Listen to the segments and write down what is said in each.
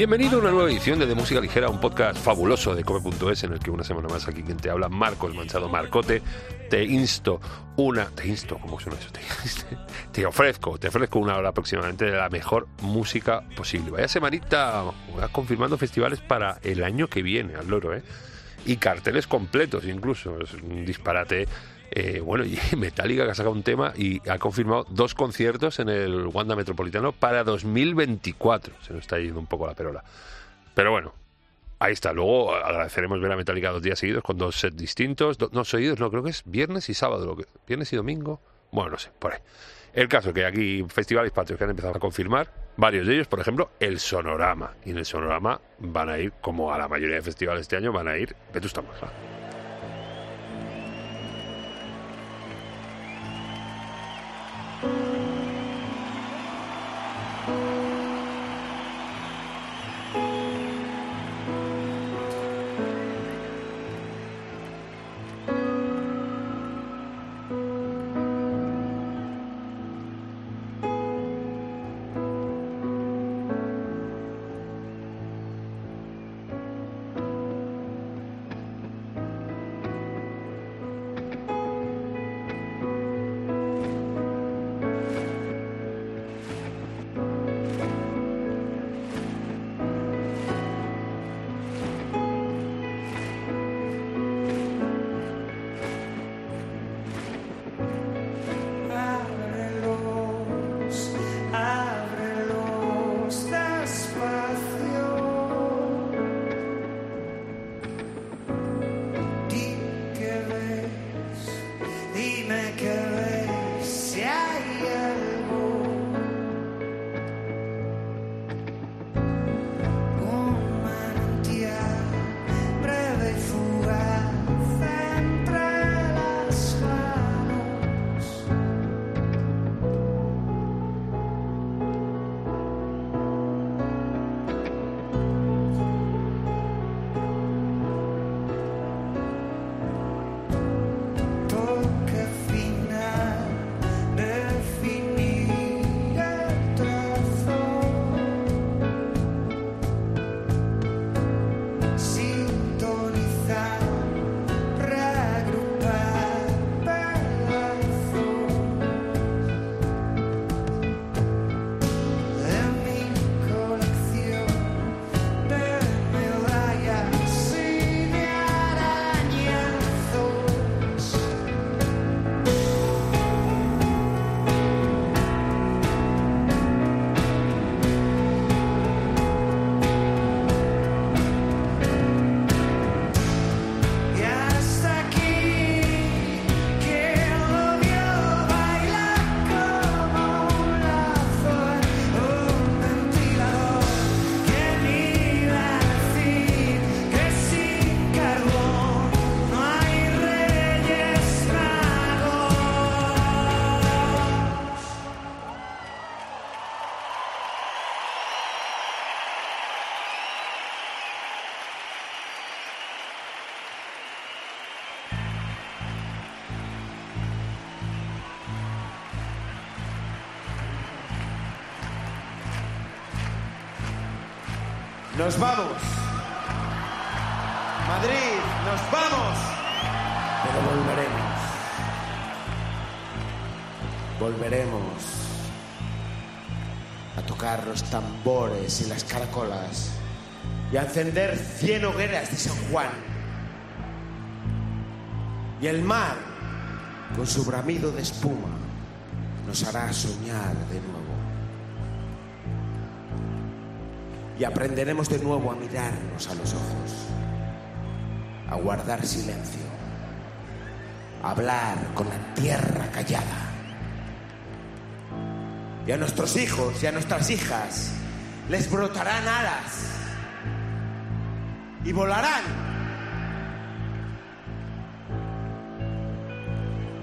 Bienvenido a una nueva edición de De Música Ligera, un podcast fabuloso de Come.es en el que una semana más aquí quien te habla, Marcos Manchado Marcote, te insto una, te insto, ¿cómo suena eso? Te, te ofrezco, te ofrezco una hora aproximadamente de la mejor música posible. Vaya semanita, voy confirmando festivales para el año que viene, al loro, ¿eh? Y carteles completos incluso, es un disparate eh, bueno, y Metallica que ha sacado un tema y ha confirmado dos conciertos en el Wanda Metropolitano para 2024. Se nos está yendo un poco la perola. Pero bueno, ahí está. Luego agradeceremos ver a Metallica dos días seguidos con dos sets distintos. no, seguidos, no, creo que es viernes y sábado. Lo que, viernes y domingo. Bueno, no sé, por ahí. El caso que aquí festivales patrios que han empezado a confirmar, varios de ellos, por ejemplo, el Sonorama. Y en el Sonorama van a ir, como a la mayoría de festivales este año, van a ir Vetusta Morla. Bye. Nos vamos. Madrid, nos vamos. Pero volveremos. Volveremos a tocar los tambores y las caracolas y a encender cien hogueras de San Juan. Y el mar, con su bramido de espuma, nos hará soñar de nuevo. Y aprenderemos de nuevo a mirarnos a los ojos, a guardar silencio, a hablar con la tierra callada. Y a nuestros hijos y a nuestras hijas les brotarán alas y volarán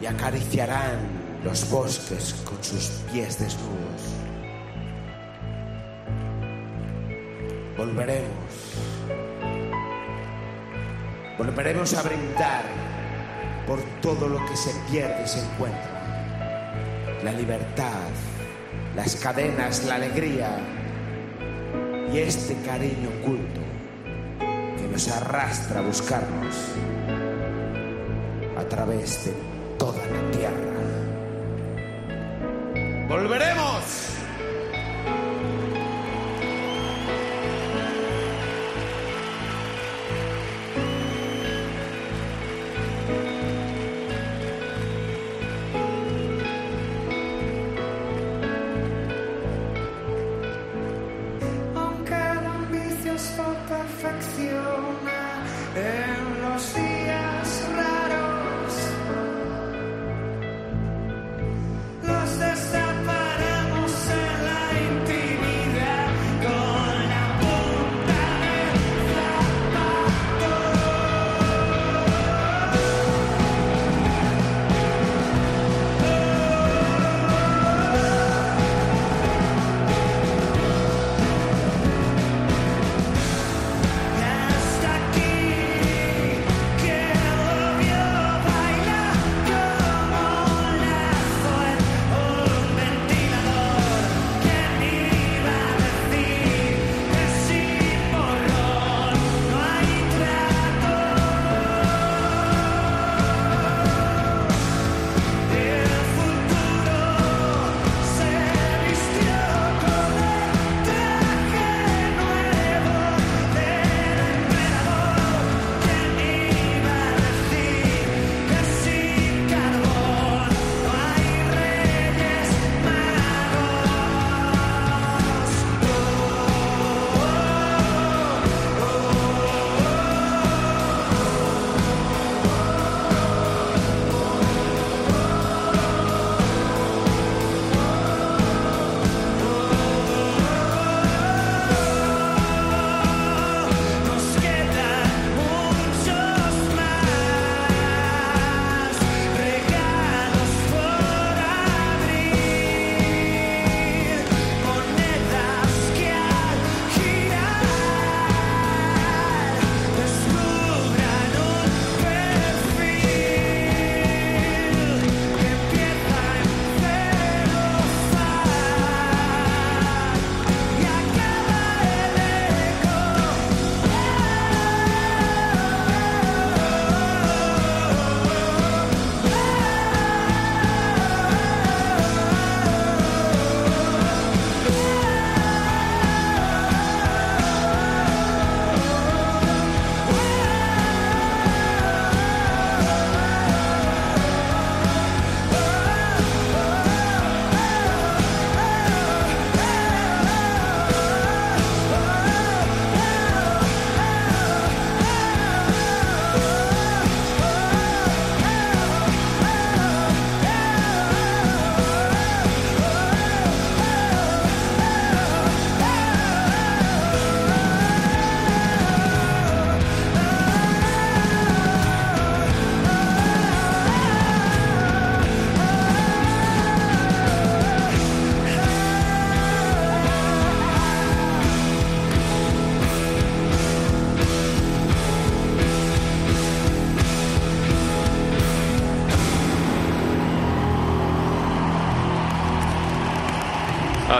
y acariciarán los bosques con sus pies desnudos. Volveremos. Volveremos a brindar por todo lo que se pierde y se encuentra. La libertad, las cadenas, la alegría, y este cariño oculto que nos arrastra a buscarnos a través de toda la tierra. ¡Volveremos!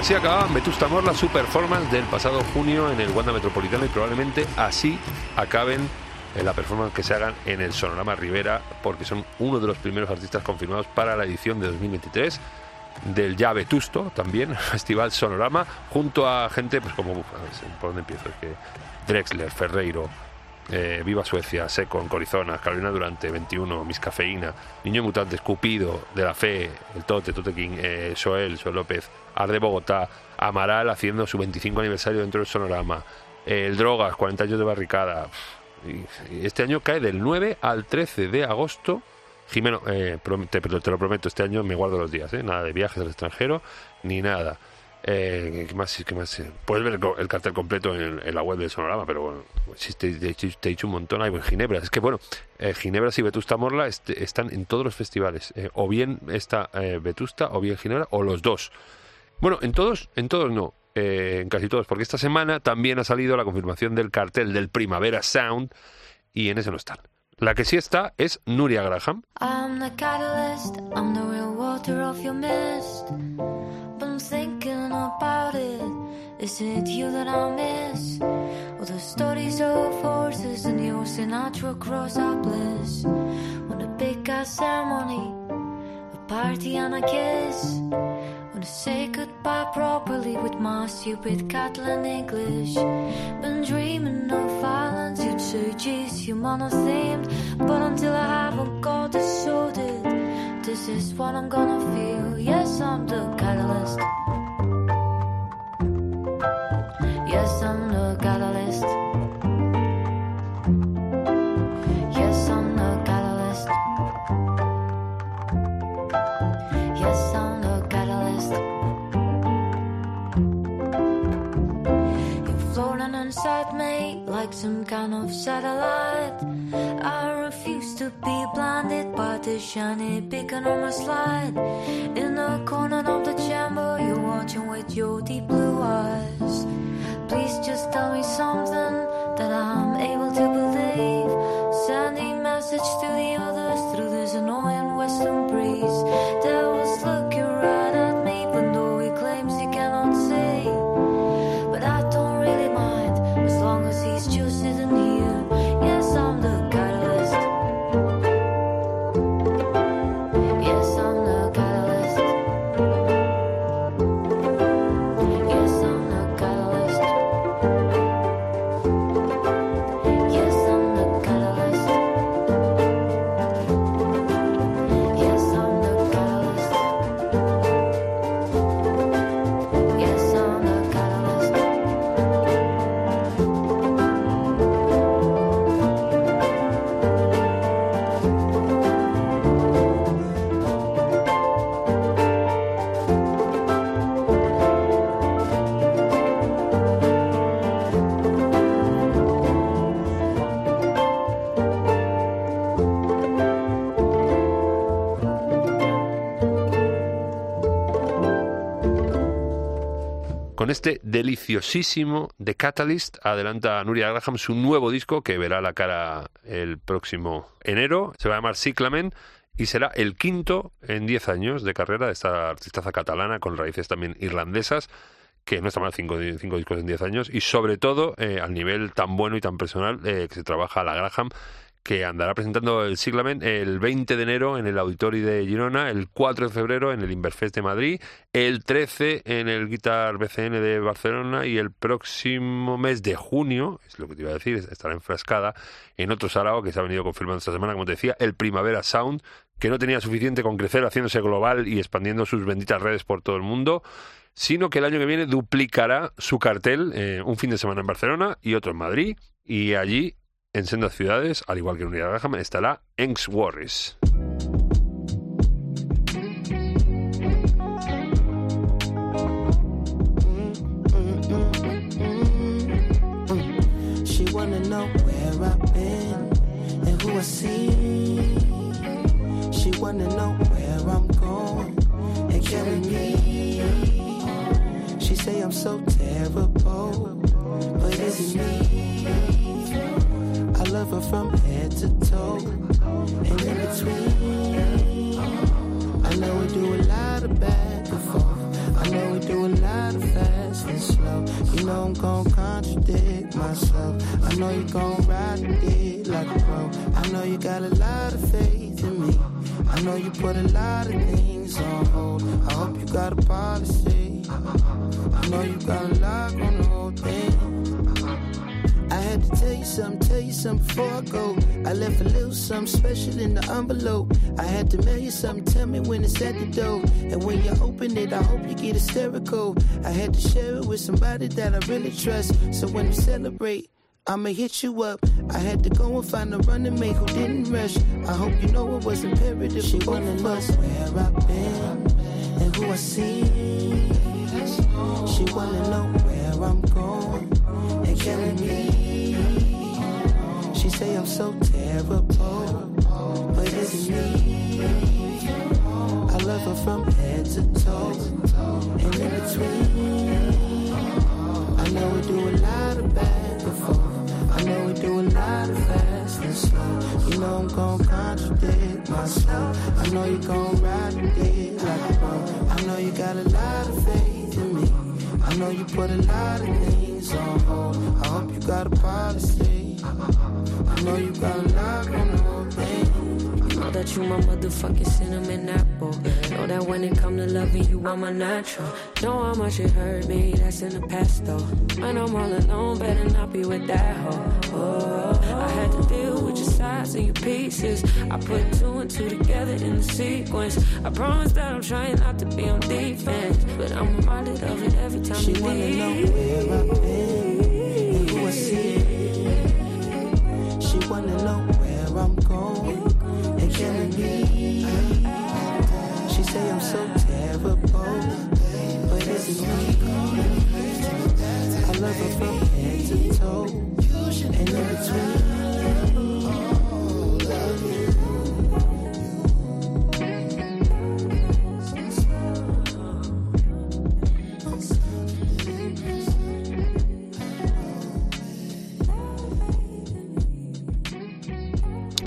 Así acababan Vetusta Morla su performance del pasado junio en el Wanda Metropolitano y probablemente así acaben en la performance que se hagan en el Sonorama Rivera porque son uno de los primeros artistas confirmados para la edición de 2023 del ya Vetusto también, Festival Sonorama, junto a gente pues como, ¿por dónde empiezo? Es que Drexler, Ferreiro, eh, Viva Suecia, Secon, Corizona, Carolina Durante, 21, Miss Cafeína, Niño Mutante, Escupido, De la Fe, El Tote, Tote King, eh, Joel, Joel López, Arde Bogotá, Amaral haciendo su 25 aniversario dentro del Sonorama, El Drogas, 40 años de barricada. este año cae del 9 al 13 de agosto. Jimeno, eh, te, te, lo prometo, este año me guardo los días, nada de viajes al extranjero ni nada. Eh, ¿Qué más? ¿Qué más? Puedes ver el cartel completo en, la web del Sonorama, pero bueno, si te, he dicho un montón, hay en Ginebra. Es que bueno, eh, Ginebra y Vetusta Morla están en todos los festivales. Eh, o bien está eh, Vetusta, o bien Ginebra, o los dos. Bueno, en todos, en todos no. en casi todos, porque esta semana también ha salido la confirmación del cartel del Primavera Sound y en ese no están. La que sí está es Nuria Graham. I'm the catalyst, I'm the real water of your mist. Been thinking about it. Is it you that I miss? All the stories of horses and your Sinatra cross our bliss. When a big ass ceremony, a party and a kiss. Wanna say goodbye properly with my stupid Catalan English. Been dreaming of violence, you'd say, geez, you monothemed. But until I haven't got it this is what I'm gonna feel. Yes, I'm the catalyst. Of satellite. I refuse to be blinded by the shiny beacon on my slide. In the corner of the chamber, you're watching with your deep blue eyes. Please just tell me something Con este deliciosísimo The Catalyst adelanta Nuria Graham su nuevo disco que verá la cara el próximo enero. Se va a llamar Cyclamen y será el quinto en 10 años de carrera de esta artistaza catalana con raíces también irlandesas que no está mal cinco, cinco discos en 10 años y sobre todo eh, al nivel tan bueno y tan personal eh, que se trabaja la Graham que andará presentando el Siglamen el 20 de enero en el Auditori de Girona, el 4 de febrero en el Inverfest de Madrid, el 13 en el Guitar BCN de Barcelona y el próximo mes de junio, es lo que te iba a decir, estará enfrascada en otro sarao que se ha venido confirmando esta semana, como te decía, el Primavera Sound, que no tenía suficiente con crecer haciéndose global y expandiendo sus benditas redes por todo el mundo, sino que el año que viene duplicará su cartel eh, un fin de semana en Barcelona y otro en Madrid, y allí en sendas ciudades, al igual que en Unidad Graham, estará Enx Warris. She wanna know where I've been and who I say I'm so terrible, but me? Her from head to toe and in between. I know we do a lot of back and forth. I know we do a lot of fast and slow. You know I'm gon' contradict myself. I know you gon' ride it like a pro. I know you got a lot of faith in me. I know you put a lot of things on hold. I hope you got a policy. I know you got a lock on the whole thing. I had to tell you something, tell you something before I go. I left a little something special in the envelope. I had to mail you something, tell me when it's at the door. And when you open it, I hope you get hysterical. I had to share it with somebody that I really trust. So when we celebrate, I'ma hit you up. I had to go and find a running mate who didn't rush. I hope you know it was imperative. She wanna know where I've been and who I see. She wanna know where I'm going carry me. She say I'm so terrible, but is it me? I love her from head to toe and in between. I know we do a lot of bad before. I know we do a lot of fast and slow. You know I'm gon' contradict my soul. I know you gon' ride with it like. I know you got a lot of faith in me. I know you put a lot of things on hold. I hope you got a policy. I know you got a lot on the whole thing. Know that you my motherfucking cinnamon apple. Know that when it come to loving you, I'm a natural. Know how much it hurt me, that's in the past though. When I'm all alone, better not be with that hoe. Oh, I had with your sides and your pieces. I put two and two together in the sequence. I promise that I'm trying not to be on defense, but I'm reminded of it every time She you wanna know where I've been and who I see. She wanna know where I'm going and killing me. She say I'm so terrible, but it's me. I love her from head to toe and in between.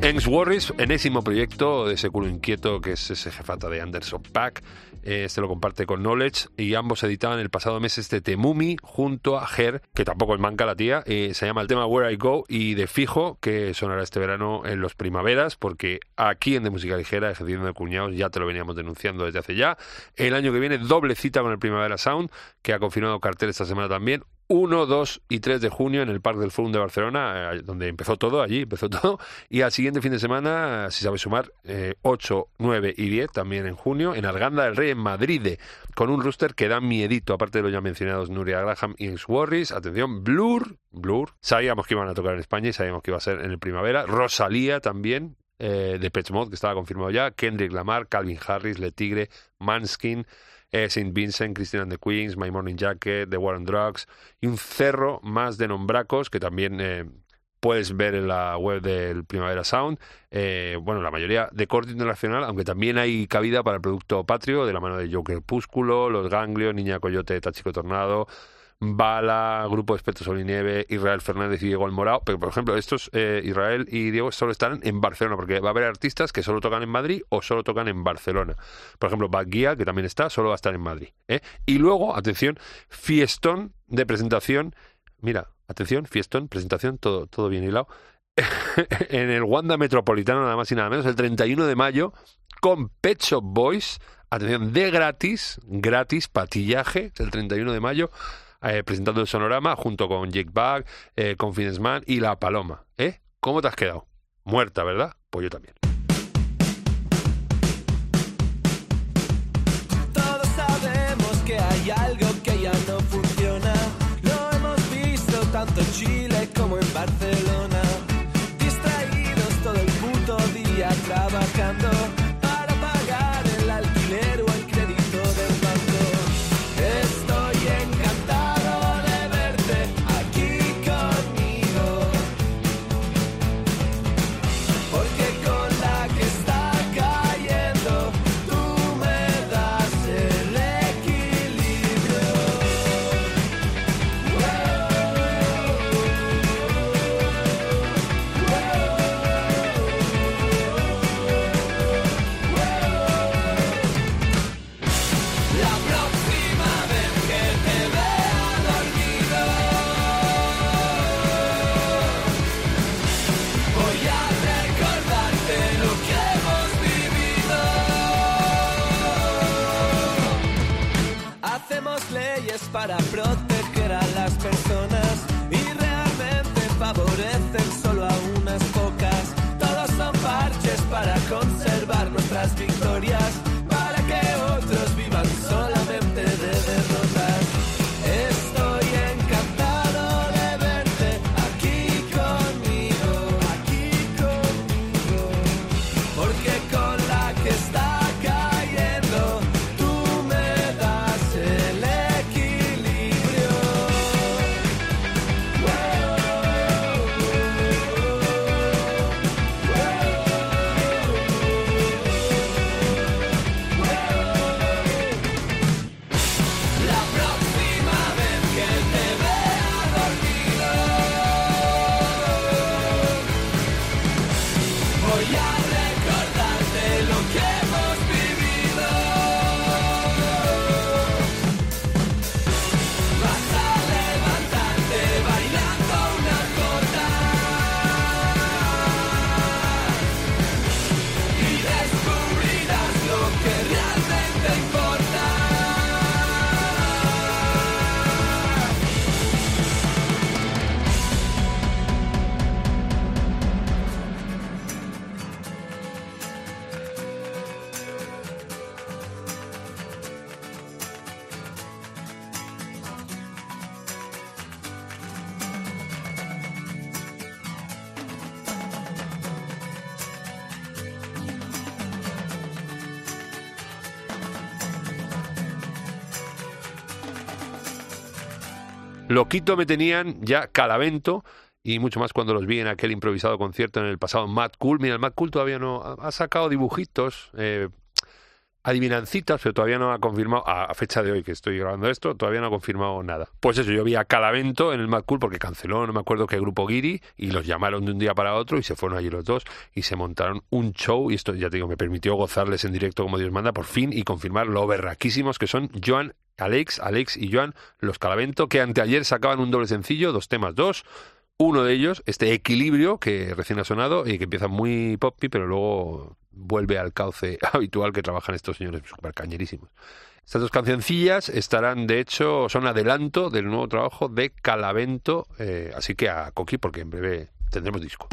Engs Warris, enésimo proyecto de ese culo inquieto que es ese jefata de Anderson Pack. Eh, Este lo comparte con Knowledge y ambos editaban el pasado mes este Temumi junto a Her, que tampoco es manca la tía. eh, se llama el tema Where I Go y de fijo que sonará este verano en los primaveras, porque aquí en De Música Ligera, ejerciendo de cuñados, ya te lo veníamos denunciando desde hace ya. El año que viene, doble cita con el Primavera Sound, que ha confirmado cartel esta semana también. 1, 2 y 3 de junio en el Parque del Fórum de Barcelona, eh, donde empezó todo, allí empezó todo. Y al siguiente fin de semana, si sabes sumar, eh, 8, 9 y 10, también en junio, en Arganda del Rey, en Madrid, con un rooster que da miedito, aparte de los ya mencionados Nuria Graham y Warris. Atención, Blur, Blur. Sabíamos que iban a tocar en España y sabíamos que iba a ser en el primavera. Rosalía también, eh, de Pet Mod, que estaba confirmado ya. Kendrick Lamar, Calvin Harris, Le Tigre, Manskin. Eh, Saint Vincent, Christine and the Queens, My Morning Jacket, The War on Drugs y un cerro más de nombracos que también eh, puedes ver en la web del Primavera Sound. Eh, bueno, la mayoría de corte internacional, aunque también hay cabida para el producto patrio de la mano de Joker Púsculo, Los Ganglios, Niña Coyote, Tachico Tornado. Bala, Grupo Expertos Sol y Nieve, Israel Fernández y Diego El Morao. Pero, por ejemplo, estos, eh, Israel y Diego, solo están en Barcelona, porque va a haber artistas que solo tocan en Madrid o solo tocan en Barcelona. Por ejemplo, Baguía, que también está, solo va a estar en Madrid. ¿eh? Y luego, atención, fiestón de presentación. Mira, atención, fiestón, presentación, todo, todo bien hilado. en el Wanda Metropolitano, nada más y nada menos, el 31 de mayo, con Pet Shop Boys. Atención, de gratis, gratis, patillaje, el 31 de mayo eh, presentando el sonorama junto con Jake Bag, eh, Confidence Man y La Paloma. ¿Eh? ¿Cómo te has quedado? Muerta, ¿verdad? Pues yo también. Todos sabemos que hay algo que ya no funciona. Lo hemos visto tanto en Chile como en Barcelona. Loquito me tenían ya calavento y mucho más cuando los vi en aquel improvisado concierto en el pasado Mad Cool. Mira, el Mad Cool todavía no ha ha sacado dibujitos, eh, adivinancitas, pero todavía no ha confirmado, a, fecha de hoy que estoy grabando esto, todavía no ha confirmado nada. Pues eso, yo vi a Calavento en el Mad Cool porque canceló, no me acuerdo qué grupo Giri, y los llamaron de un día para otro y se fueron allí los dos y se montaron un show. Y esto, ya te digo, me permitió gozarles en directo como Dios manda por fin y confirmar lo berraquísimos que son Joan, Alex, Alex y Joan, los Calavento, que anteayer sacaban un doble sencillo, dos temas, dos. Uno de ellos, este equilibrio que recién ha sonado y que empieza muy poppy, pero luego vuelve al cauce habitual que trabajan estos señores super cañerísimos. Estas dos cancioncillas estarán, de hecho, son adelanto del nuevo trabajo de Calavento, eh, así que a Coqui, porque en breve tendremos disco.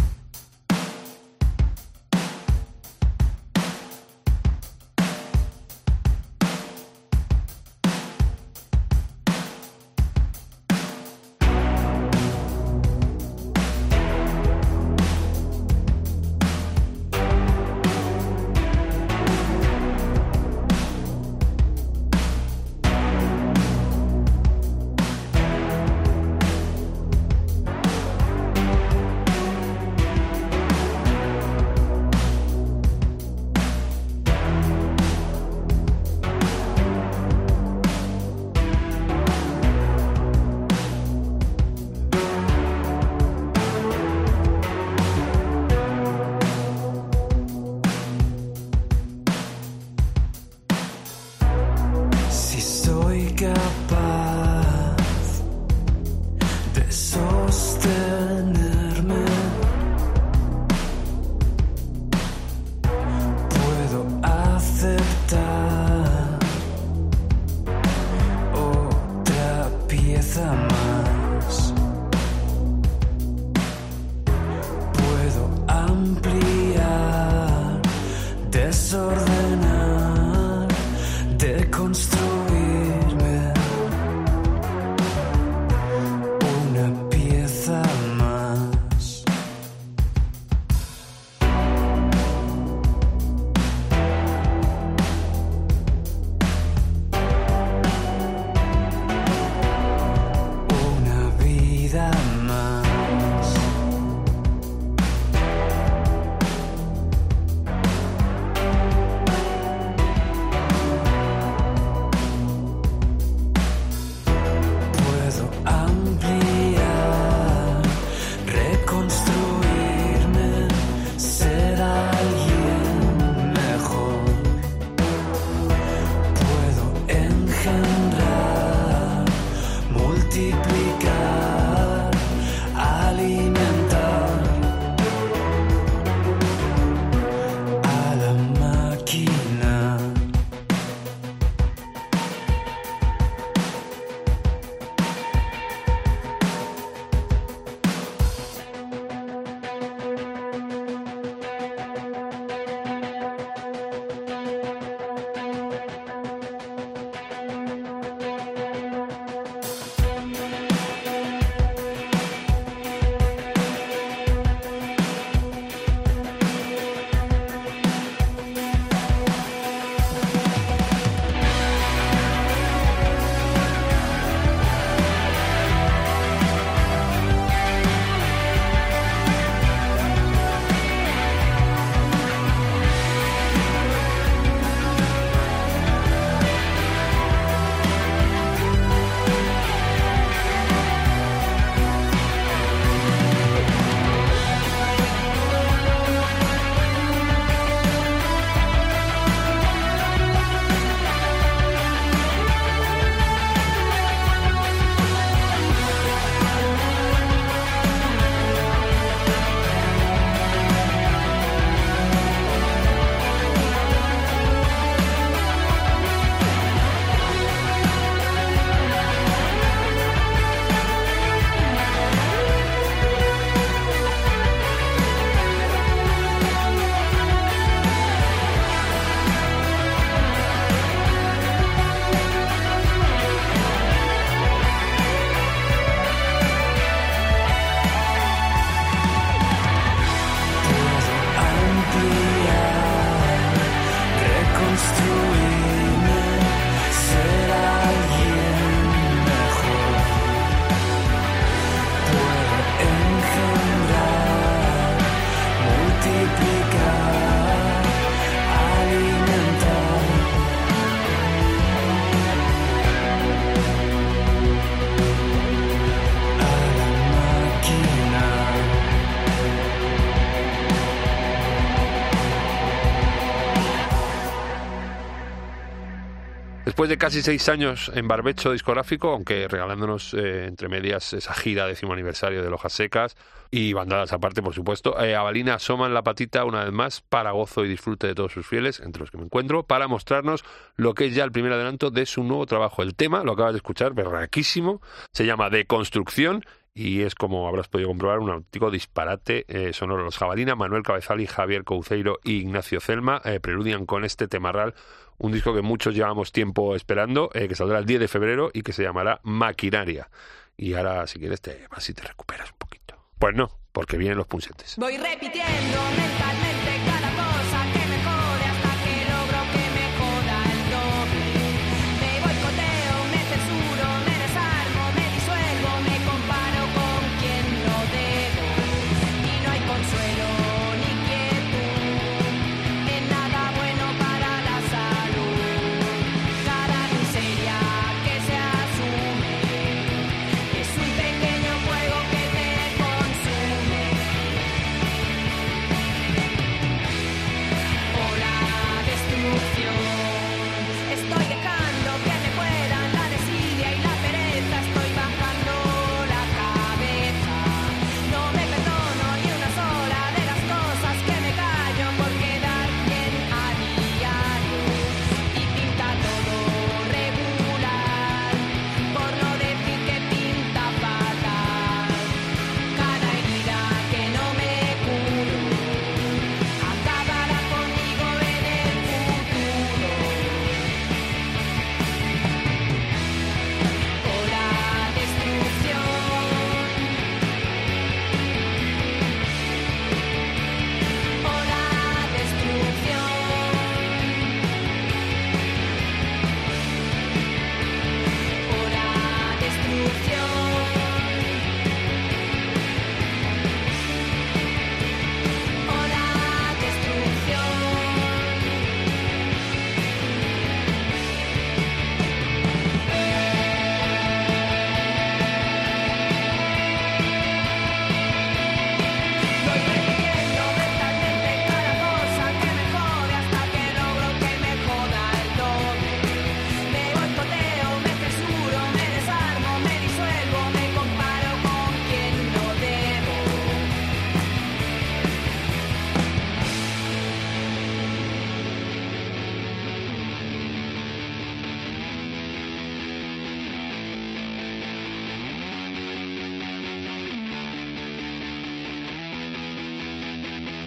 Después de casi seis años en barbecho discográfico, aunque regalándonos eh, entre medias esa gira décimo aniversario de Lojas Secas y bandadas aparte, por supuesto, eh, Avalina asoma en la patita una vez más para gozo y disfrute de todos sus fieles, entre los que me encuentro, para mostrarnos lo que es ya el primer adelanto de su nuevo trabajo. El tema, lo acabas de escuchar, berraquísimo, se llama Deconstrucción y es como habrás podido comprobar un auténtico disparate eh, sonoro. Los Jabalina, Manuel Cabezal y Javier Couceiro y Ignacio Celma eh, preludian con este temarral un disco que muchos llevamos tiempo esperando, eh, que saldrá el 10 de febrero y que se llamará Maquinaria. Y ahora, si quieres, te vas te recuperas un poquito. Pues no, porque vienen los punsetes. Voy repitiendo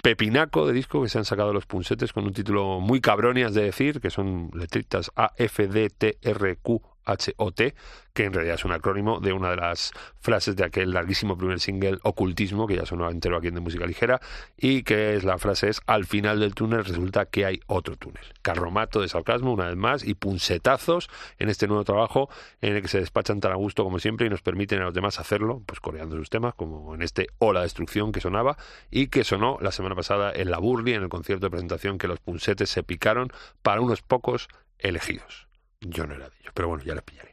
pepinaco de disco que se han sacado los punsetes con un título muy cabronias de decir, que son letritas A, F, D, T, R, Q, H, O, T, que en realidad es un acrónimo de una de las frases de aquel larguísimo primer single Ocultismo, que ya sonó entero aquí en de música ligera, y que es la frase es al final del túnel resulta que hay otro túnel. Carromato de sarcasmo, una vez más, y punsetazos en este nuevo trabajo en el que se despachan tan a gusto como siempre y nos permiten a los demás hacerlo, pues coreando sus temas, como en este Hola Destrucción que sonaba, y que sonó la semana pasada en la Burli, en el concierto de presentación que los punsetes se picaron para unos pocos elegidos. Yo no era de ellos, pero bueno, ya les pillaré.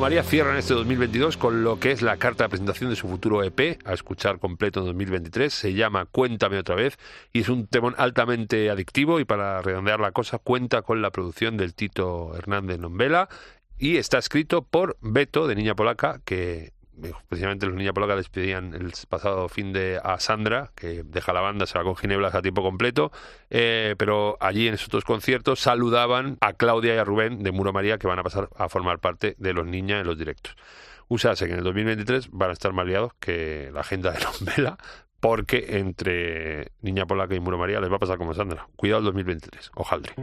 María cierran este 2022 con lo que es la carta de presentación de su futuro EP, a escuchar completo en 2023. Se llama Cuéntame otra vez y es un temón altamente adictivo y para redondear la cosa cuenta con la producción del Tito Hernández Nombela y está escrito por Beto de Niña Polaca, que precisamente los Niña Polaca les pedían el pasado fin de a Sandra, que deja la banda, se va con Ginebras a tiempo completo, eh, pero allí en esos dos conciertos saludaban a Claudia y a Rubén de Muro María, que van a pasar a formar parte de los Niña en los directos. Usase que en el 2023 van a estar más liados que la agenda de Nombela, porque entre Niña Polaca y Muro María les va a pasar como Sandra. Cuidado el 2023, ojaldre.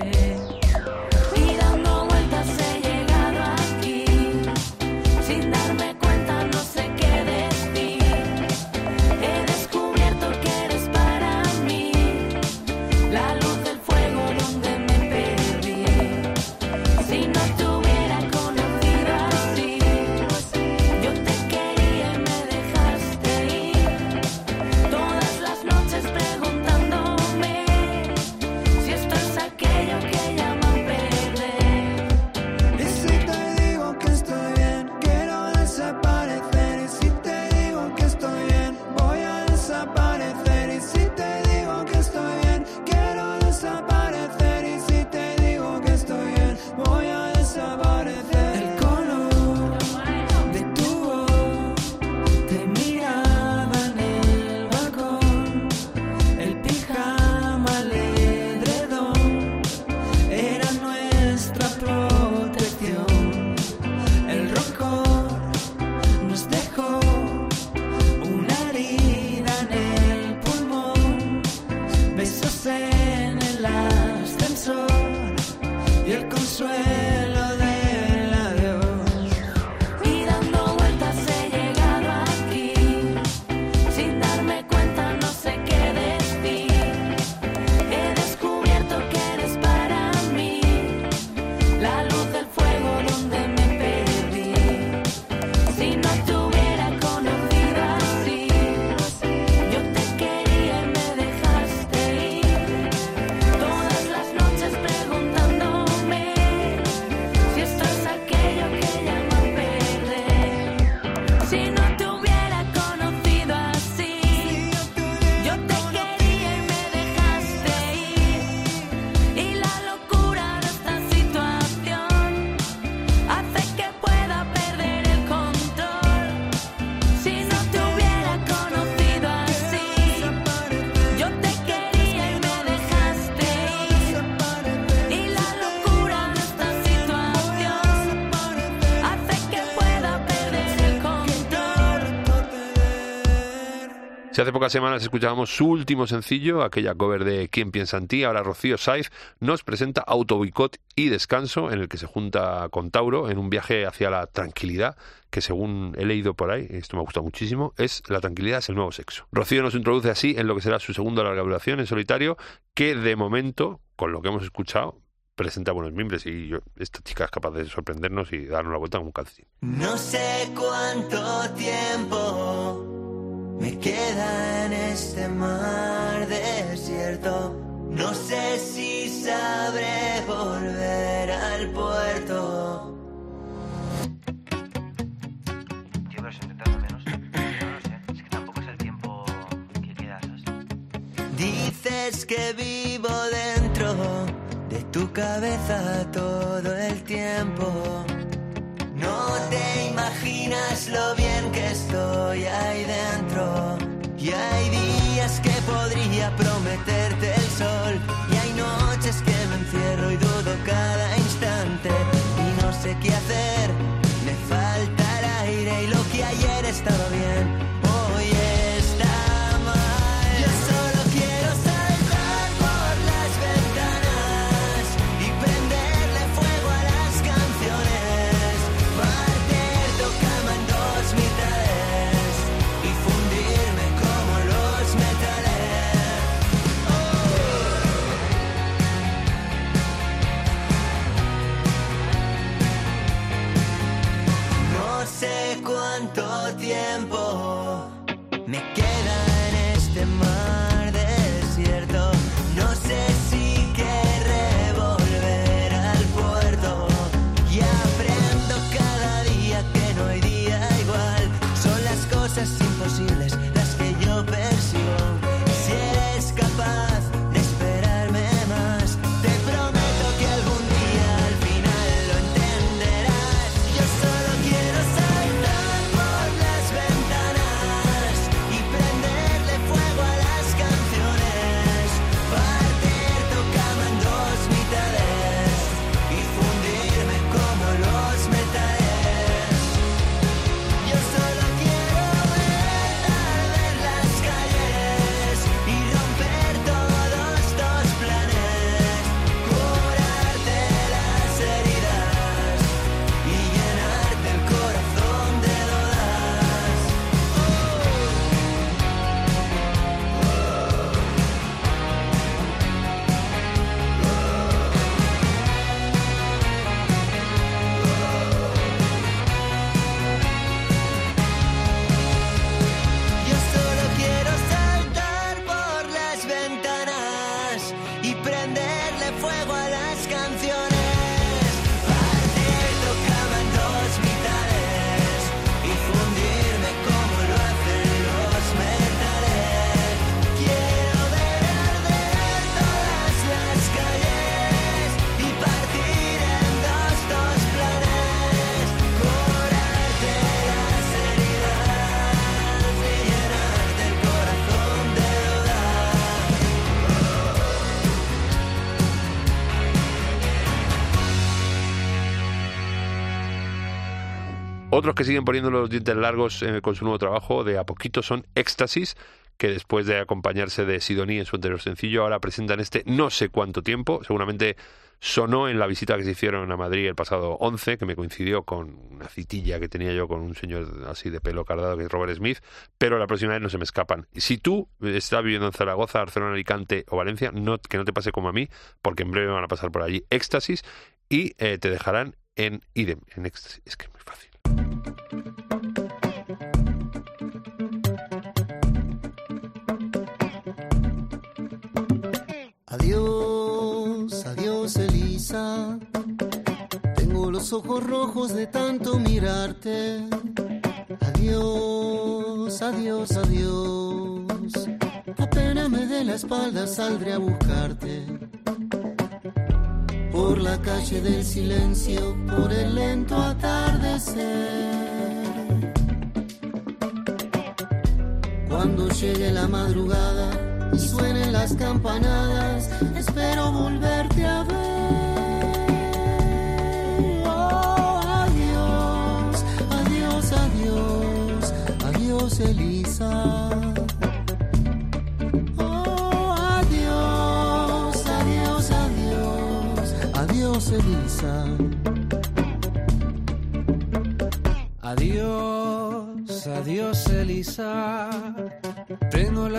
sé. Pocas semanas escuchábamos su último sencillo, aquella cover de ¿Quién piensa en ti? Ahora Rocío Saiz nos presenta Autoboicot y Descanso, en el que se junta con Tauro en un viaje hacia la tranquilidad, que según he leído por ahí, esto me ha gustado muchísimo, es la tranquilidad es el nuevo sexo. Rocío nos introduce así en lo que será su segunda larga duración en solitario, que de momento, con lo que hemos escuchado, presenta buenos mimbres y yo- esta chica es capaz de sorprendernos y darnos la vuelta como un calcetín. No sé cuánto tiempo me queda en este mar desierto. No sé si sabré volver al puerto. Tío, pero se intentando menos. No lo sé. Es que tampoco es el tiempo que queda, ¿sabes? Dices que vivo dentro de tu cabeza todo el tiempo. No te imaginas lo bien que estoy ahí dentro. Y hay días que podría prometerte el sol. Y hay noches que me encierro y dudo cada instante. Y no sé qué hacer. Me falta el aire y lo que ayer estaba bien. prenderle fuego a las canciones. Otros que siguen poniendo los dientes largos eh, con su nuevo trabajo de a poquito son Éxtasis, que después de acompañarse de Sidoní en su anterior sencillo, ahora presentan este no sé cuánto tiempo, seguramente sonó en la visita que se hicieron a Madrid el pasado 11, que me coincidió con una citilla que tenía yo con un señor así de pelo cardado que es Robert Smith, pero la próxima vez no se me escapan. Si tú estás viviendo en Zaragoza, Barcelona, Alicante o Valencia, no, que no te pase como a mí, porque en breve van a pasar por allí Éxtasis y eh, te dejarán en idem, en Éxtasis. Es que es muy fácil. Adiós, adiós Elisa. Tengo los ojos rojos de tanto mirarte. Adiós, adiós, adiós. Apenas me dé la espalda saldré a buscarte. Por la calle del silencio, por el lento atardecer. Cuando llegue la madrugada suenen las campanadas, espero volverte a ver. Oh, adiós, adiós, adiós, adiós, Elisa.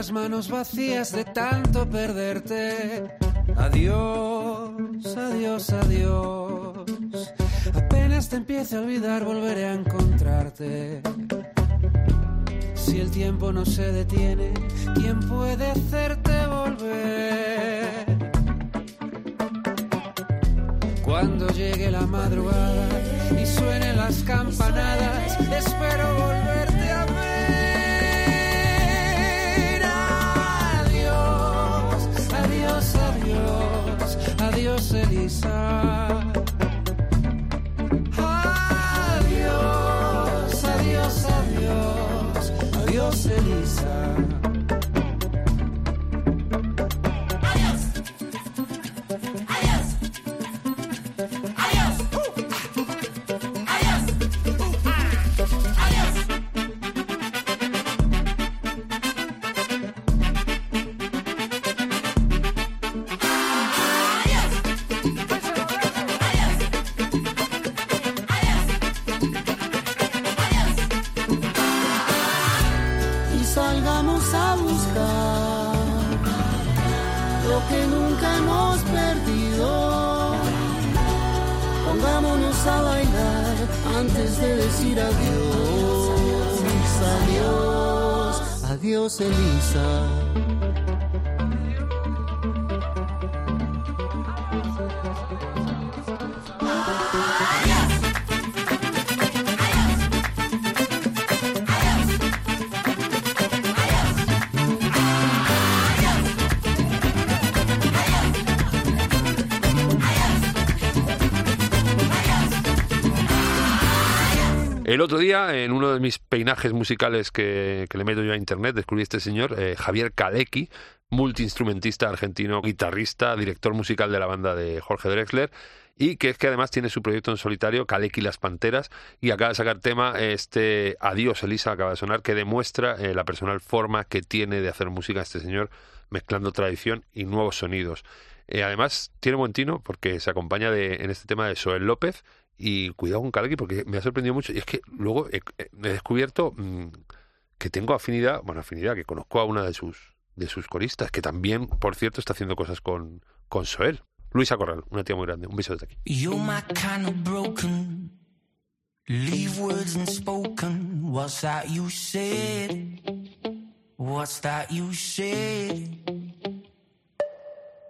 Las manos vacías de tanto perderte. Adiós, adiós, adiós. Apenas te empiece a olvidar, volveré a encontrarte. Si el tiempo no se detiene, ¿quién puede hacerte volver? Cuando llegue la madrugada y suenen las campanadas, espero volverte a ver. Adiós, adiós Elisa. El otro día, en uno de mis peinajes musicales que, que le meto yo a internet, descubrí a este señor, eh, Javier Kalecki, multiinstrumentista argentino, guitarrista, director musical de la banda de Jorge Drexler, y que es que además tiene su proyecto en solitario, Kalecki y las Panteras, y acaba de sacar tema este Adiós Elisa, acaba de sonar, que demuestra eh, la personal forma que tiene de hacer música este señor, mezclando tradición y nuevos sonidos. Eh, además, tiene buen tino porque se acompaña de, en este tema de Soel López, y cuidado con Kalecki porque me ha sorprendido mucho. Y es que luego he, he descubierto mm, que tengo afinidad, bueno, afinidad, que conozco a una de sus de sus coristas, que también, por cierto, está haciendo cosas con, con Soel. Luisa Corral, una tía muy grande. Un beso desde aquí. You're my kind of broken. Leave words unspoken. What's that you said? What's that you said?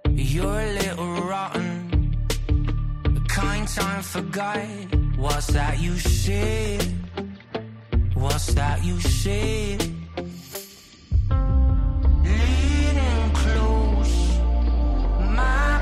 You're a little rotten. Time forgot. What's that you said? What's that you said? Leaning close, my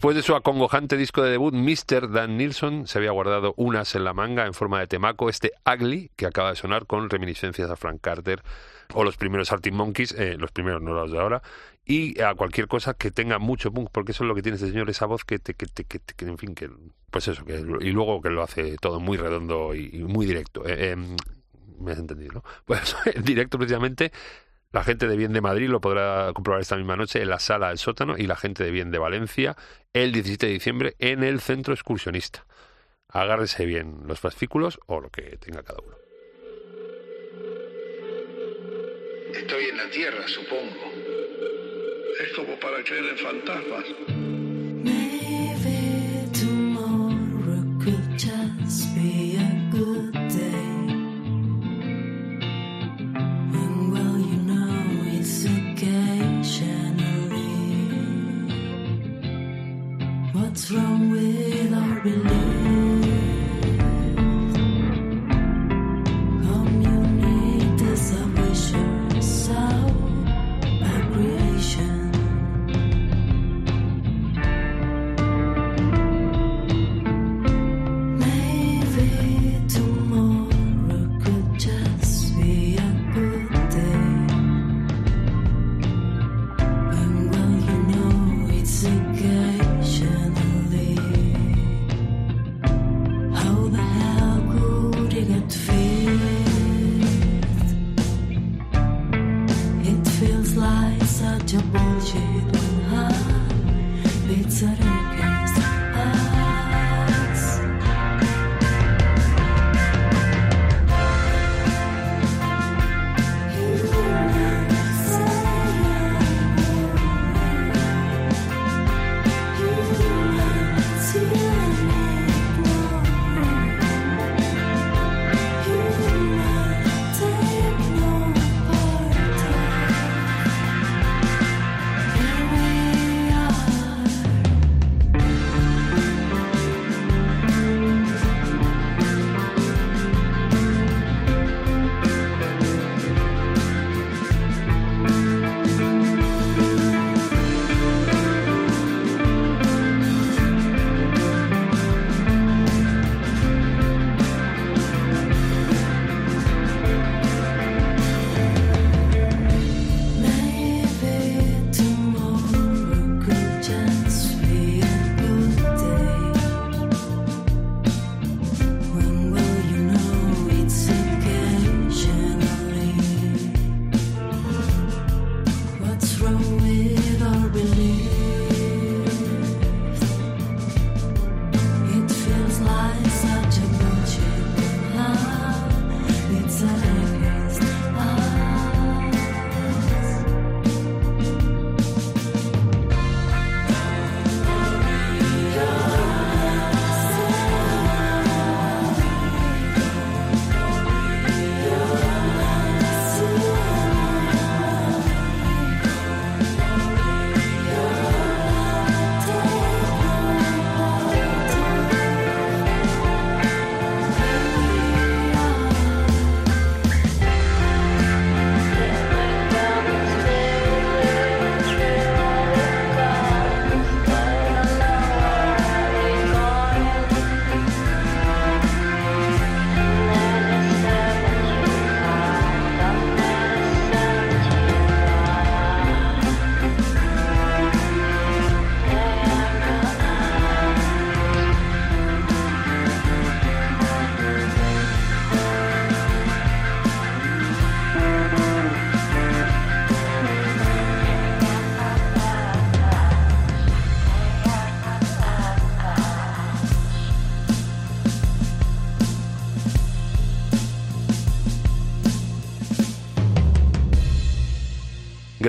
Después de su acongojante disco de debut, Mr. Dan Nilsson se había guardado unas en la manga en forma de temaco, este Ugly, que acaba de sonar con reminiscencias a Frank Carter o los primeros Arctic Monkeys, eh, los primeros no los de ahora, y a cualquier cosa que tenga mucho punk, porque eso es lo que tiene este señor, esa voz que te, que, te- que, te- que, en fin, que, pues eso, que, y luego que lo hace todo muy redondo y, muy directo. Eh, em, me has entendido, ¿no? Pues directo precisamente la gente de Bien de Madrid lo podrá comprobar esta misma noche en la sala del sótano y la gente de Bien de Valencia el 17 de diciembre en el centro excursionista. Agárrese bien los fascículos o lo que tenga cada uno. Estoy en la tierra, supongo. Es como para creer en fantasmas. Maybe tomorrow could just be a good day. What's wrong with our belief?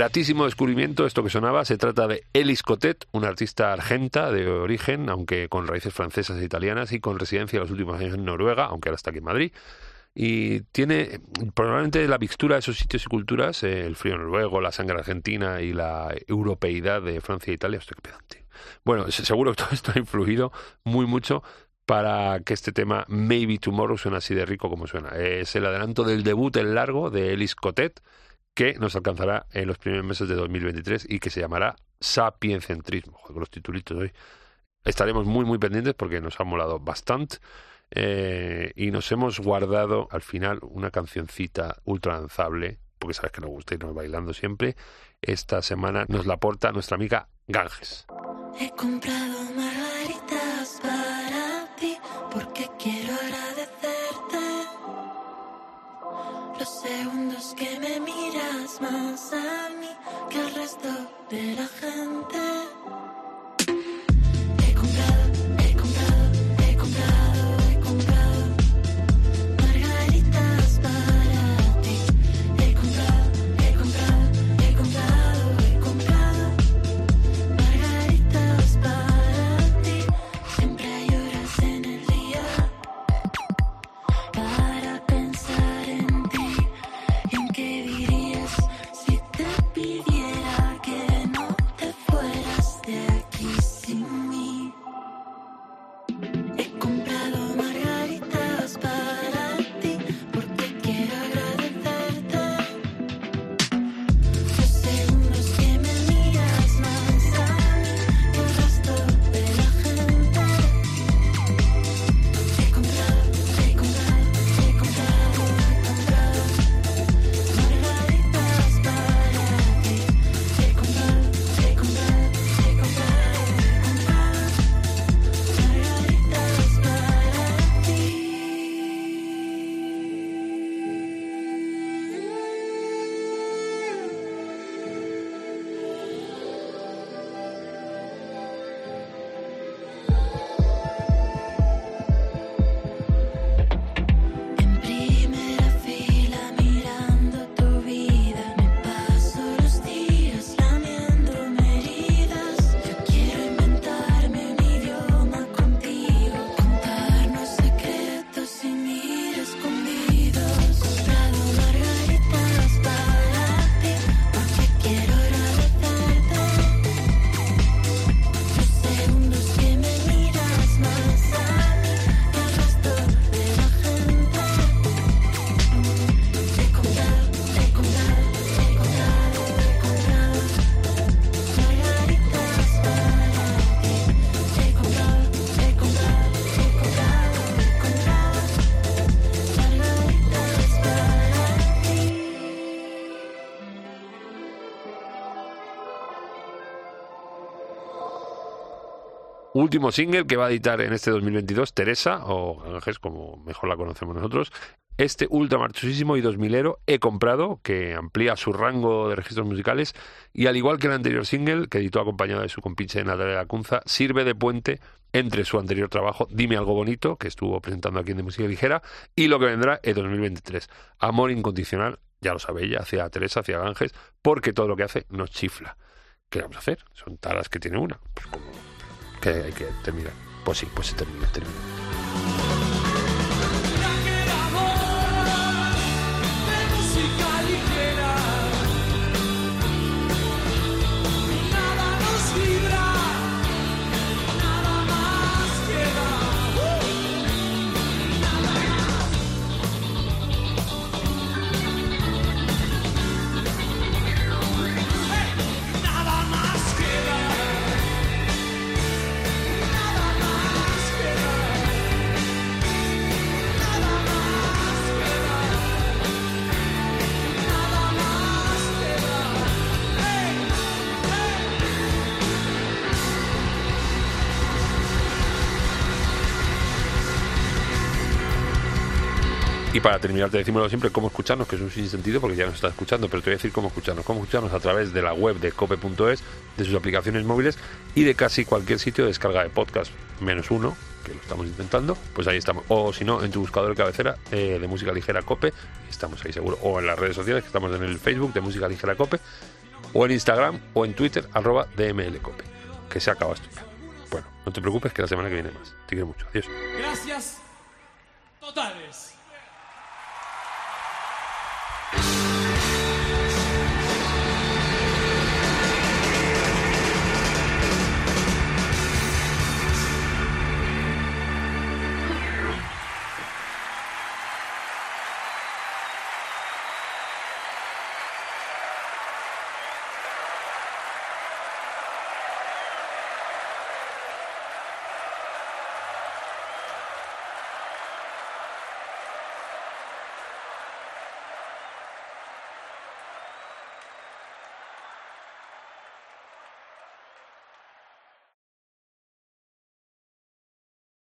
Gratísimo descubrimiento, esto que sonaba, se trata de Elis Cotet, una artista argenta de origen, aunque con raíces francesas e italianas y con residencia los últimos años en Noruega, aunque ahora está aquí en Madrid. Y tiene probablemente la mixtura de esos sitios y culturas, eh, el frío noruego, la sangre argentina y la europeidad de Francia e Italia. Qué pedante. Bueno, se- seguro que todo esto ha influido muy mucho para que este tema Maybe Tomorrow suene así de rico como suena. Es el adelanto del debut en largo de Elis Cotet, que nos alcanzará en los primeros meses de 2023 y que se llamará Sapiencentrismo. Joder, los titulitos hoy. Estaremos muy, muy pendientes porque nos ha molado bastante. eh, y nos hemos guardado al final una cancioncita ultra danzable, porque sabes que nos gusta irnos bailando siempre. Esta semana nos la aporta nuestra amiga Ganges. He comprado margaritas para ti porque quiero agradecerte los segundos que me más a mí que al resto de la gente. Último single que va a editar en este 2022 Teresa, o Ángeles, como mejor la conocemos nosotros. Este ultra marchosísimo y 2000ero he comprado, que amplía su rango de registros musicales y al igual que el anterior single, que editó acompañado de su compinche Natalia Lacunza, sirve de puente entre su anterior trabajo Dime algo bonito, que estuvo presentando aquí en De Música Ligera, y lo que vendrá en 2023. Amor incondicional, ya lo sabe ella, hacia Teresa, hacia Ganges, porque todo lo que hace nos chifla. ¿Qué vamos a hacer? Son taras que tiene una. Pues como que hay que terminar. Pues sí, pues se termina, termina. Para terminar, te decimos siempre cómo escucharnos, que es un sinsentido porque ya nos está escuchando, pero te voy a decir cómo escucharnos. Cómo escucharnos a través de la web de cope.es, de sus aplicaciones móviles y de casi cualquier sitio de descarga de podcast, menos uno, que lo estamos intentando, pues ahí estamos. O si no, en tu buscador de cabecera eh, de música ligera Cope, estamos ahí seguro. O en las redes sociales, que estamos en el Facebook de música ligera Cope. o en Instagram o en Twitter, arroba DMLCope. Que se acaba esto ya. Bueno, no te preocupes que la semana que viene más. Te quiero mucho. Adiós. Gracias totales. Bye.